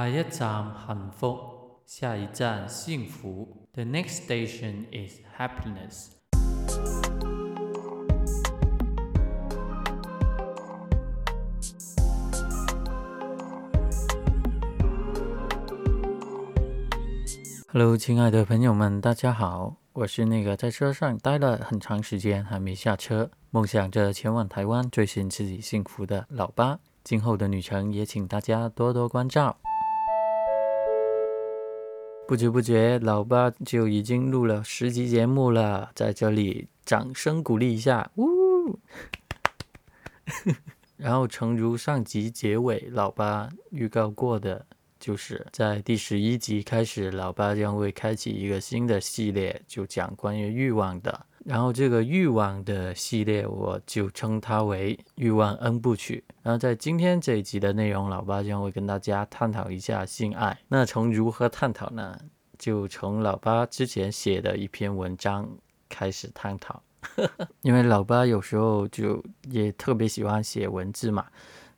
下一站幸福，下一站幸福。The next station is happiness. Hello，亲爱的朋友们，大家好，我是那个在车上待了很长时间还没下车，梦想着前往台湾追寻自己幸福的老八。今后的旅程也请大家多多关照。不知不觉，老八就已经录了十集节目了，在这里掌声鼓励一下，呜！然后，诚如上集结尾老八预告过的。就是在第十一集开始，老八将会开启一个新的系列，就讲关于欲望的。然后这个欲望的系列，我就称它为“欲望 N 部曲”。然后在今天这一集的内容，老八将会跟大家探讨一下性爱。那从如何探讨呢？就从老八之前写的一篇文章开始探讨。因为老八有时候就也特别喜欢写文字嘛。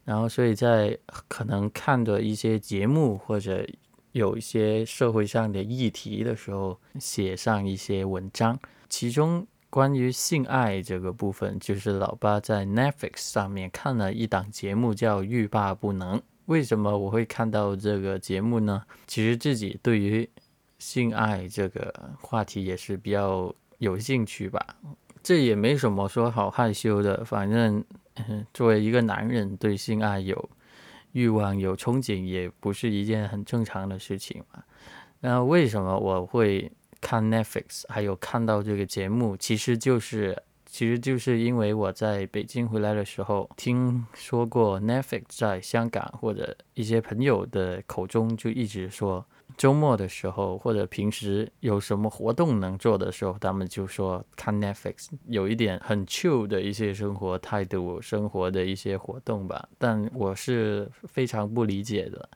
然后，所以在可能看的一些节目或者有一些社会上的议题的时候，写上一些文章。其中关于性爱这个部分，就是老八在 Netflix 上面看了一档节目，叫《欲罢不能》。为什么我会看到这个节目呢？其实自己对于性爱这个话题也是比较有兴趣吧。这也没什么说好害羞的，反正。作为一个男人，对性爱有欲望、有憧憬，也不是一件很正常的事情嘛。那为什么我会看 Netflix，还有看到这个节目？其实就是，其实就是因为我在北京回来的时候，听说过 Netflix 在香港或者一些朋友的口中就一直说。周末的时候，或者平时有什么活动能做的时候，他们就说看 Netflix，有一点很 chill 的一些生活态度、生活的一些活动吧。但我是非常不理解的，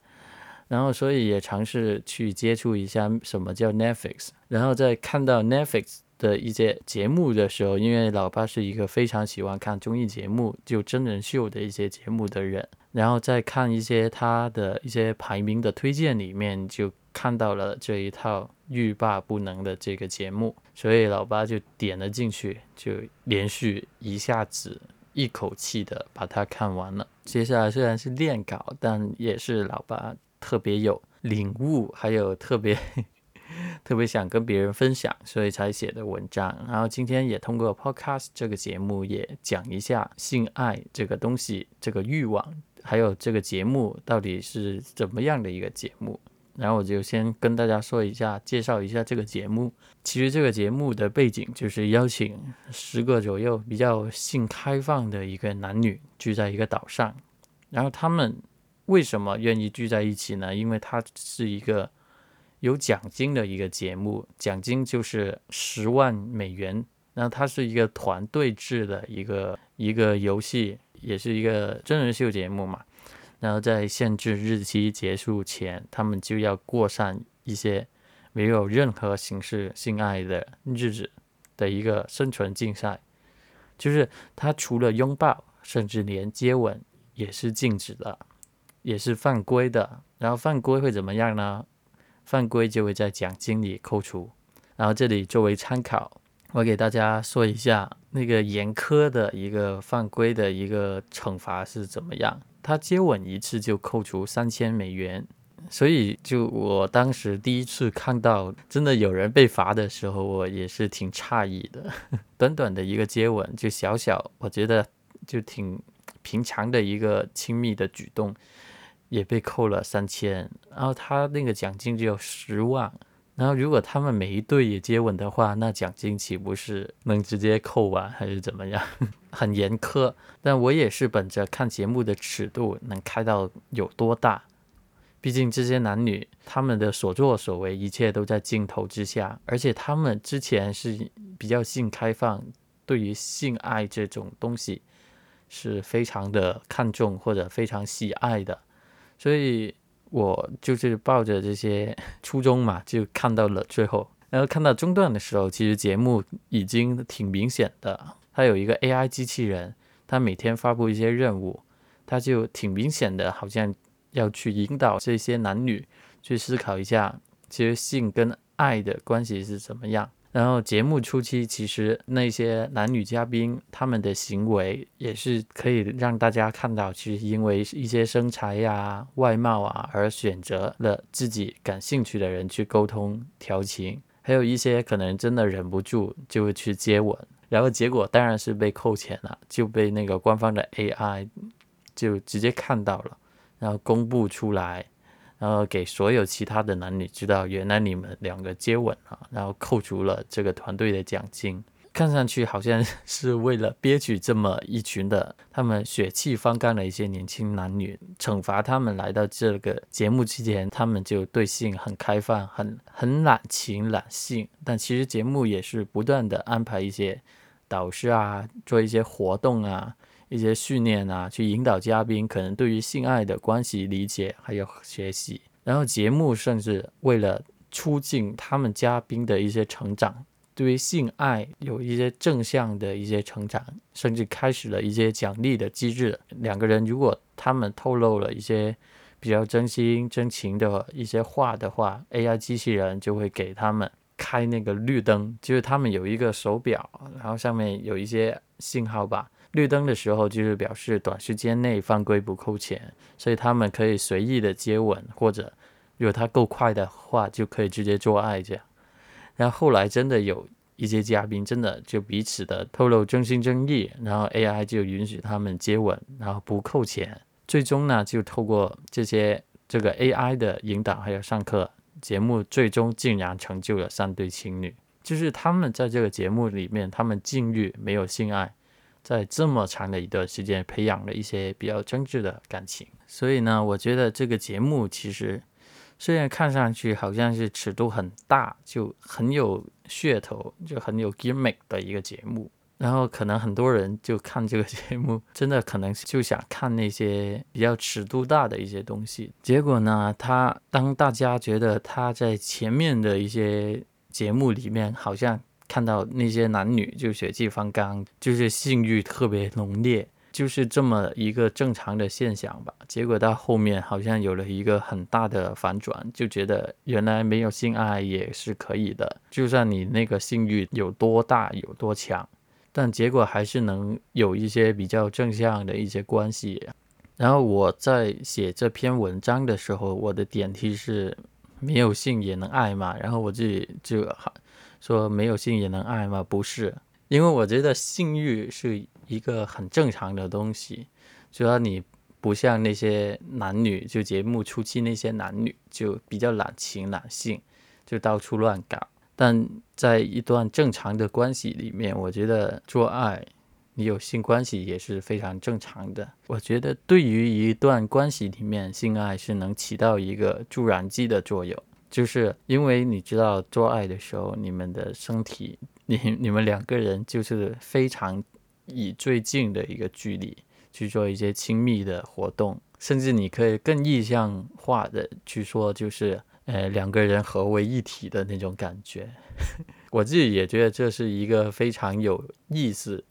然后所以也尝试去接触一下什么叫 Netflix。然后在看到 Netflix 的一些节目的时候，因为老爸是一个非常喜欢看综艺节目、就真人秀的一些节目的人，然后再看一些他的一些排名的推荐里面就。看到了这一套欲罢不能的这个节目，所以老八就点了进去，就连续一下子一口气的把它看完了。接下来虽然是练稿，但也是老八特别有领悟，还有特别 特别想跟别人分享，所以才写的文章。然后今天也通过 Podcast 这个节目也讲一下性爱这个东西，这个欲望，还有这个节目到底是怎么样的一个节目。然后我就先跟大家说一下，介绍一下这个节目。其实这个节目的背景就是邀请十个左右比较性开放的一个男女聚在一个岛上。然后他们为什么愿意聚在一起呢？因为它是一个有奖金的一个节目，奖金就是十万美元。然后它是一个团队制的一个一个游戏，也是一个真人秀节目嘛。然后在限制日期结束前，他们就要过上一些没有任何形式性爱的日子的一个生存竞赛。就是他除了拥抱，甚至连接吻也是禁止的，也是犯规的。然后犯规会怎么样呢？犯规就会在奖金里扣除。然后这里作为参考，我给大家说一下那个严苛的一个犯规的一个惩罚是怎么样。他接吻一次就扣除三千美元，所以就我当时第一次看到真的有人被罚的时候，我也是挺诧异的。短短的一个接吻，就小小，我觉得就挺平常的一个亲密的举动，也被扣了三千，然后他那个奖金只有十万。然后，如果他们每一对也接吻的话，那奖金岂不是能直接扣完，还是怎么样？很严苛。但我也是本着看节目的尺度能开到有多大，毕竟这些男女他们的所作所为，一切都在镜头之下，而且他们之前是比较性开放，对于性爱这种东西是非常的看重或者非常喜爱的，所以。我就是抱着这些初衷嘛，就看到了最后。然后看到中段的时候，其实节目已经挺明显的。它有一个 AI 机器人，它每天发布一些任务，它就挺明显的，好像要去引导这些男女去思考一下，其实性跟爱的关系是怎么样。然后节目初期，其实那些男女嘉宾他们的行为也是可以让大家看到，其实因为一些身材呀、外貌啊而选择了自己感兴趣的人去沟通调情，还有一些可能真的忍不住就会去接吻，然后结果当然是被扣钱了，就被那个官方的 AI 就直接看到了，然后公布出来。然后给所有其他的男女知道，原来你们两个接吻了，然后扣除了这个团队的奖金。看上去好像是为了憋屈这么一群的他们血气方刚的一些年轻男女，惩罚他们来到这个节目之前，他们就对性很开放，很很懒情懒性。但其实节目也是不断的安排一些导师啊，做一些活动啊。一些训练啊，去引导嘉宾可能对于性爱的关系理解还有学习，然后节目甚至为了促进他们嘉宾的一些成长，对于性爱有一些正向的一些成长，甚至开始了一些奖励的机制。两个人如果他们透露了一些比较真心真情的一些话的话，AI 机器人就会给他们开那个绿灯，就是他们有一个手表，然后上面有一些信号吧。绿灯的时候，就是表示短时间内犯规不扣钱，所以他们可以随意的接吻，或者如果他够快的话，就可以直接做爱这样。然后后来真的有一些嘉宾真的就彼此的透露真心真意，然后 AI 就允许他们接吻，然后不扣钱。最终呢，就透过这些这个 AI 的引导还有上课，节目最终竟然成就了三对情侣，就是他们在这个节目里面，他们禁欲没有性爱。在这么长的一段时间，培养了一些比较真挚的感情，所以呢，我觉得这个节目其实虽然看上去好像是尺度很大，就很有噱头，就很有 gimmick 的一个节目，然后可能很多人就看这个节目，真的可能就想看那些比较尺度大的一些东西，结果呢，他当大家觉得他在前面的一些节目里面好像。看到那些男女就血气方刚，就是性欲特别浓烈，就是这么一个正常的现象吧。结果到后面好像有了一个很大的反转，就觉得原来没有性爱也是可以的，就算你那个性欲有多大有多强，但结果还是能有一些比较正向的一些关系。然后我在写这篇文章的时候，我的点题是没有性也能爱嘛，然后我自己就好。说没有性也能爱吗？不是，因为我觉得性欲是一个很正常的东西，主要你不像那些男女，就节目初期那些男女就比较懒情懒性，就到处乱搞。但在一段正常的关系里面，我觉得做爱，你有性关系也是非常正常的。我觉得对于一段关系里面，性爱是能起到一个助燃剂的作用。就是因为你知道做爱的时候，你们的身体，你你们两个人就是非常以最近的一个距离去做一些亲密的活动，甚至你可以更意象化的去说，就是呃两个人合为一体的那种感觉。我自己也觉得这是一个非常有意思。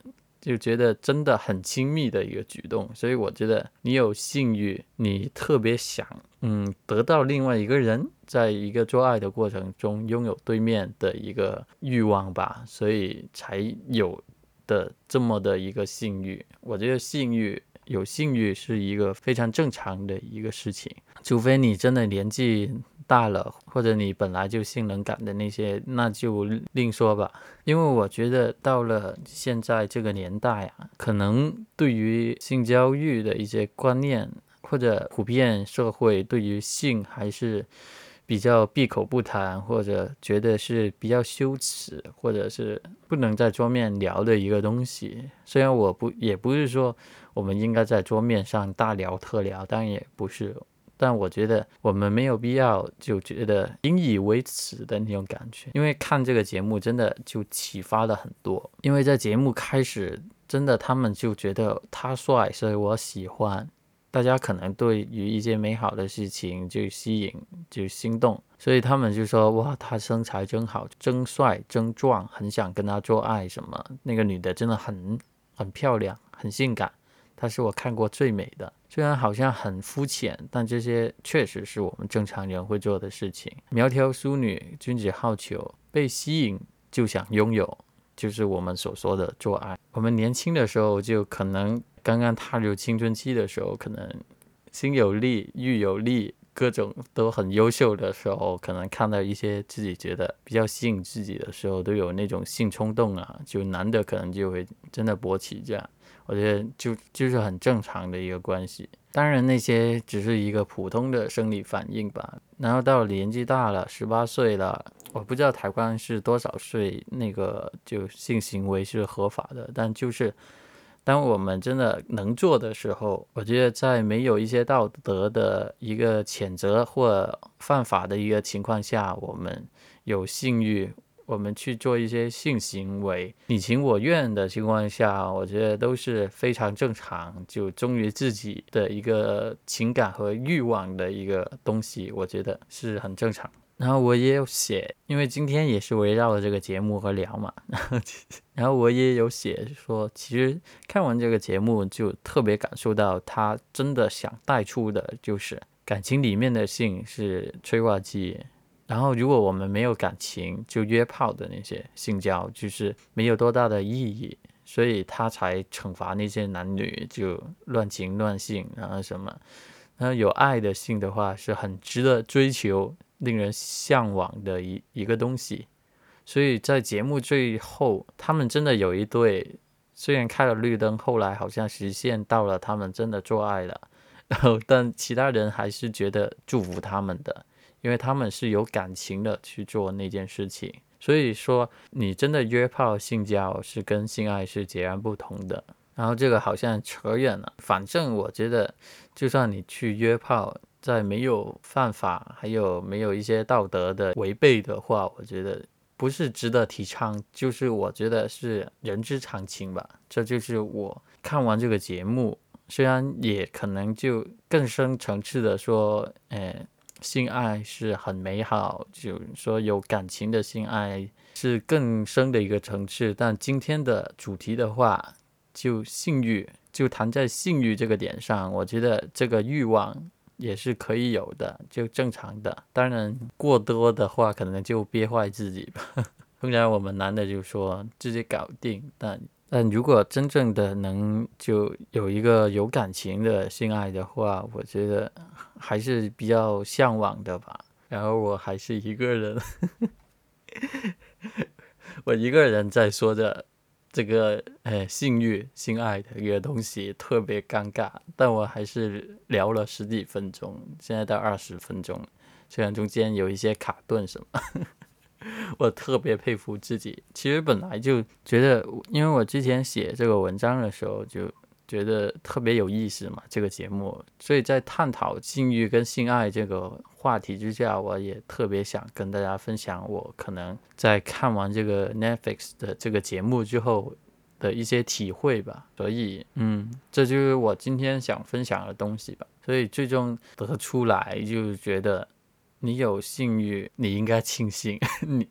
就觉得真的很亲密的一个举动，所以我觉得你有性欲，你特别想，嗯，得到另外一个人，在一个做爱的过程中拥有对面的一个欲望吧，所以才有的这么的一个性欲。我觉得性欲有性欲是一个非常正常的一个事情，除非你真的年纪。大了，或者你本来就性能感的那些，那就另说吧。因为我觉得到了现在这个年代啊，可能对于性教育的一些观念，或者普遍社会对于性还是比较闭口不谈，或者觉得是比较羞耻，或者是不能在桌面聊的一个东西。虽然我不也不是说我们应该在桌面上大聊特聊，但也不是。但我觉得我们没有必要就觉得引以为耻的那种感觉，因为看这个节目真的就启发了很多。因为在节目开始，真的他们就觉得他帅，所以我喜欢。大家可能对于一些美好的事情就吸引，就心动，所以他们就说：“哇，他身材真好，真帅，真壮，很想跟他做爱什么。”那个女的真的很很漂亮，很性感。它是我看过最美的。虽然好像很肤浅，但这些确实是我们正常人会做的事情。苗条淑女，君子好逑，被吸引就想拥有，就是我们所说的做爱。我们年轻的时候就可能刚刚踏入青春期的时候，可能心有力，欲有力。各种都很优秀的时候，可能看到一些自己觉得比较吸引自己的时候，都有那种性冲动啊。就男的可能就会真的勃起，这样我觉得就就是很正常的一个关系。当然那些只是一个普通的生理反应吧。然后到年纪大了，十八岁了，我不知道台湾是多少岁那个就性行为是合法的，但就是。当我们真的能做的时候，我觉得在没有一些道德的一个谴责或犯法的一个情况下，我们有性欲，我们去做一些性行为，你情我愿的情况下，我觉得都是非常正常，就忠于自己的一个情感和欲望的一个东西，我觉得是很正常。然后我也有写，因为今天也是围绕着这个节目和聊嘛，然后然后我也有写说，其实看完这个节目就特别感受到他真的想带出的就是感情里面的性是催化剂，然后如果我们没有感情就约炮的那些性交就是没有多大的意义，所以他才惩罚那些男女就乱情乱性然后什么，然后有爱的性的话是很值得追求。令人向往的一一个东西，所以在节目最后，他们真的有一对，虽然开了绿灯，后来好像实现到了他们真的做爱了，然后但其他人还是觉得祝福他们的，因为他们是有感情的去做那件事情。所以说，你真的约炮性交是跟性爱是截然不同的。然后这个好像扯远了，反正我觉得，就算你去约炮。在没有犯法，还有没有一些道德的违背的话，我觉得不是值得提倡，就是我觉得是人之常情吧。这就是我看完这个节目，虽然也可能就更深层次的说，呃，性爱是很美好，就说有感情的性爱是更深的一个层次。但今天的主题的话，就性欲，就谈在性欲这个点上，我觉得这个欲望。也是可以有的，就正常的。当然，过多的话可能就憋坏自己吧。通常我们男的就说自己搞定，但但如果真正的能就有一个有感情的性爱的话，我觉得还是比较向往的吧。然后我还是一个人，我一个人在说着。这个呃，性欲、性爱的一个东西特别尴尬，但我还是聊了十几分钟，现在到二十分钟，虽然中间有一些卡顿什么，我特别佩服自己。其实本来就觉得，因为我之前写这个文章的时候就。觉得特别有意思嘛，这个节目，所以在探讨性欲跟性爱这个话题之下，我也特别想跟大家分享我可能在看完这个 Netflix 的这个节目之后的一些体会吧。所以，嗯，这就是我今天想分享的东西吧。所以最终得出来就觉得，你有性欲，你应该庆幸；你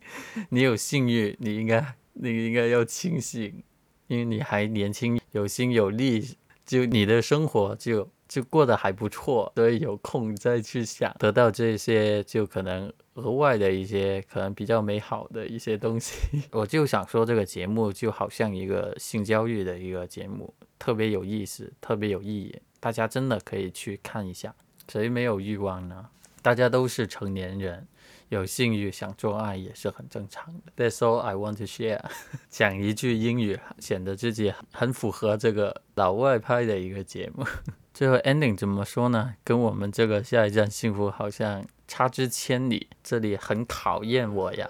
你有性欲，你应该你应该要庆幸。因为你还年轻，有心有力，就你的生活就就过得还不错，所以有空再去想得到这些，就可能额外的一些，可能比较美好的一些东西。我就想说，这个节目就好像一个性教育的一个节目，特别有意思，特别有意义，大家真的可以去看一下。谁没有欲望呢？大家都是成年人。有性欲想做爱也是很正常的。That's all I want to share。讲一句英语，显得自己很符合这个老外拍的一个节目。最后 ending 怎么说呢？跟我们这个下一站幸福好像差之千里。这里很考验我呀。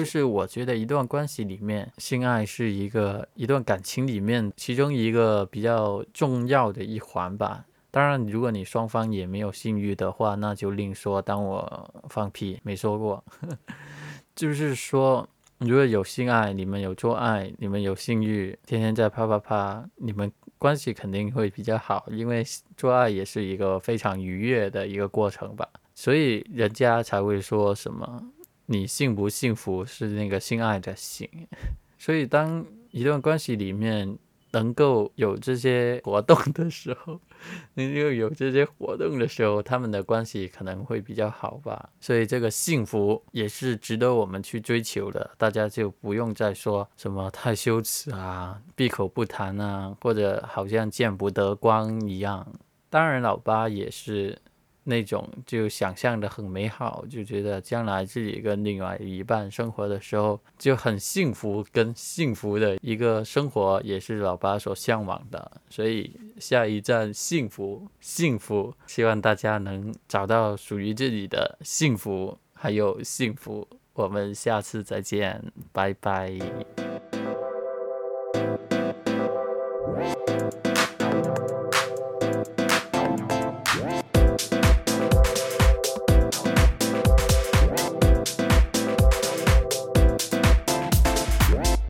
就是我觉得一段关系里面，性爱是一个一段感情里面其中一个比较重要的一环吧。当然，如果你双方也没有性欲的话，那就另说。当我放屁没说过，就是说，如果有性爱，你们有做爱，你们有性欲，天天在啪啪啪，你们关系肯定会比较好，因为做爱也是一个非常愉悦的一个过程吧，所以人家才会说什么你幸不幸福是那个性爱的性，所以当一段关系里面。能够有这些活动的时候，能够有这些活动的时候，他们的关系可能会比较好吧。所以这个幸福也是值得我们去追求的。大家就不用再说什么太羞耻啊、闭口不谈啊，或者好像见不得光一样。当然，老八也是。那种就想象的很美好，就觉得将来自己跟另外一半生活的时候就很幸福，跟幸福的一个生活也是老八所向往的。所以下一站幸福，幸福，希望大家能找到属于自己的幸福，还有幸福。我们下次再见，拜拜。